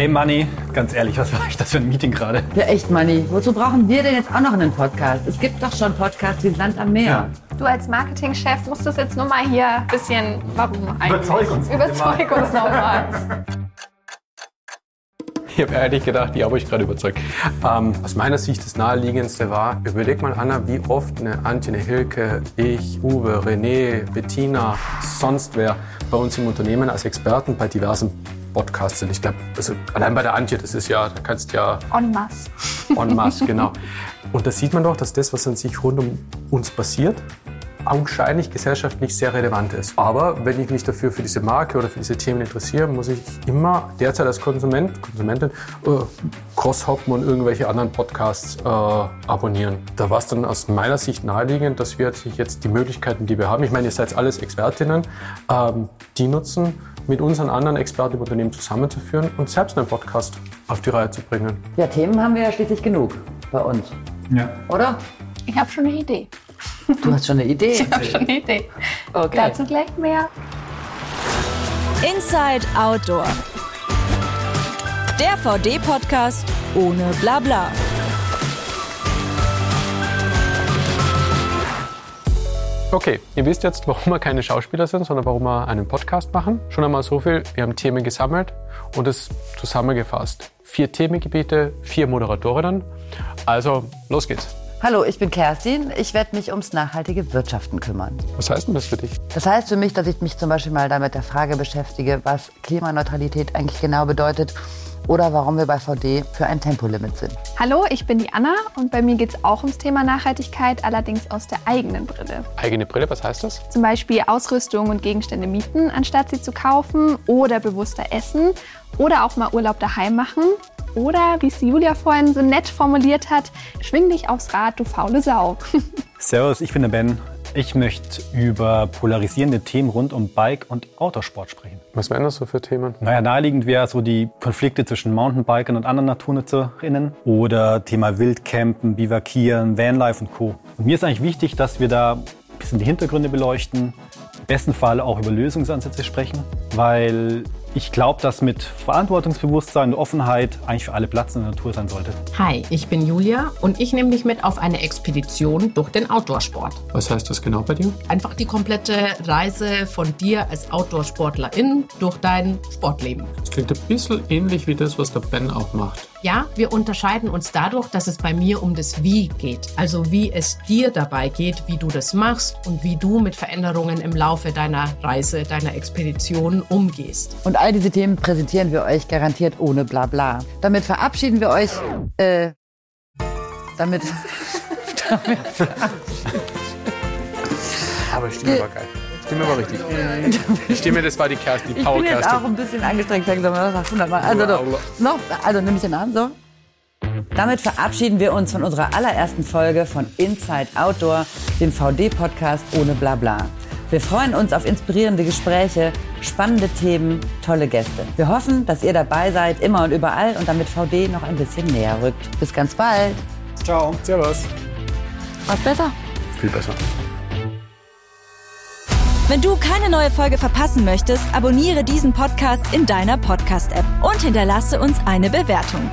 Hey Manni, ganz ehrlich, was war ich das für ein Meeting gerade? Ja, echt, Manni. Wozu brauchen wir denn jetzt auch noch einen Podcast? Es gibt doch schon Podcasts wie Sand am Meer. Ja. Du als Marketingchef musst das jetzt nur mal hier ein bisschen, warum eigentlich? Überzeug uns. Überzeug uns nochmal. Ich habe ehrlich gedacht, die habe ich gerade überzeugt. Ähm, aus meiner Sicht das Naheliegendste war, überleg mal, Anna, wie oft eine Antje, eine Hilke, ich, Uwe, René, Bettina, sonst wer bei uns im Unternehmen als Experten bei diversen Podcasts sind. Ich glaube, also allein bei der Antje, das ist ja, da kannst du ja... En masse. En masse, genau. Und da sieht man doch, dass das, was an sich rund um uns passiert, augenscheinlich gesellschaftlich sehr relevant ist. Aber wenn ich mich dafür für diese Marke oder für diese Themen interessiere, muss ich immer derzeit als Konsument, Konsumentin, äh, crosshoppen und irgendwelche anderen Podcasts äh, abonnieren. Da war es dann aus meiner Sicht naheliegend, dass wir jetzt die Möglichkeiten, die wir haben, ich meine, ihr seid alles Expertinnen, ähm, die nutzen, mit unseren anderen Experten im Unternehmen zusammenzuführen und selbst einen Podcast auf die Reihe zu bringen. Ja, Themen haben wir ja schließlich genug bei uns. Ja. Oder? Ich habe schon eine Idee. Du hast schon eine Idee? Ich habe schon eine Idee. Okay. Dazu gleich mehr. Inside Outdoor. Der VD-Podcast ohne Blabla. Okay, ihr wisst jetzt, warum wir keine Schauspieler sind, sondern warum wir einen Podcast machen. Schon einmal so viel. Wir haben Themen gesammelt und es zusammengefasst. Vier Themengebiete, vier Moderatorinnen. Also, los geht's. Hallo, ich bin Kerstin. Ich werde mich ums nachhaltige Wirtschaften kümmern. Was heißt denn das für dich? Das heißt für mich, dass ich mich zum Beispiel mal damit der Frage beschäftige, was Klimaneutralität eigentlich genau bedeutet oder warum wir bei VD für ein Tempolimit sind. Hallo, ich bin die Anna und bei mir geht es auch ums Thema Nachhaltigkeit, allerdings aus der eigenen Brille. Eigene Brille, was heißt das? Zum Beispiel Ausrüstung und Gegenstände mieten, anstatt sie zu kaufen oder bewusster essen oder auch mal Urlaub daheim machen. Oder, wie es Julia vorhin so nett formuliert hat, schwing dich aufs Rad, du faule Sau. Servus, ich bin der Ben. Ich möchte über polarisierende Themen rund um Bike und Autosport sprechen. Was wären das so für Themen? Naja, naheliegend wäre so die Konflikte zwischen Mountainbikern und anderen NaturnutzerInnen oder Thema Wildcampen, Bivakieren, Vanlife und Co. Und mir ist eigentlich wichtig, dass wir da ein bisschen die Hintergründe beleuchten, im besten Fall auch über Lösungsansätze sprechen, weil ich glaube, dass mit Verantwortungsbewusstsein und Offenheit eigentlich für alle Platz in der Natur sein sollte. Hi, ich bin Julia und ich nehme dich mit auf eine Expedition durch den Outdoorsport. Was heißt das genau bei dir? Einfach die komplette Reise von dir als Outdoorsportlerin durch dein Sportleben. Das klingt ein bisschen ähnlich wie das, was der Ben auch macht. Ja, wir unterscheiden uns dadurch, dass es bei mir um das Wie geht. Also wie es dir dabei geht, wie du das machst und wie du mit Veränderungen im Laufe deiner Reise, deiner Expedition umgehst. Und all diese Themen präsentieren wir euch garantiert ohne Blabla. Damit verabschieden wir euch. Äh, damit. damit Aber die Stimme war geil. Stimme war richtig. Die Stimme, das war die Kerstin, die ich bin jetzt auch ein bisschen angestrengt langsam. Nach 100 Mal. Also, du, noch, also nimm ich den an, so. Damit verabschieden wir uns von unserer allerersten Folge von Inside Outdoor, dem VD-Podcast ohne Blabla. Wir freuen uns auf inspirierende Gespräche, spannende Themen, tolle Gäste. Wir hoffen, dass ihr dabei seid, immer und überall und damit VD noch ein bisschen näher rückt. Bis ganz bald. Ciao. Servus. Was besser? Viel besser. Wenn du keine neue Folge verpassen möchtest, abonniere diesen Podcast in deiner Podcast-App und hinterlasse uns eine Bewertung.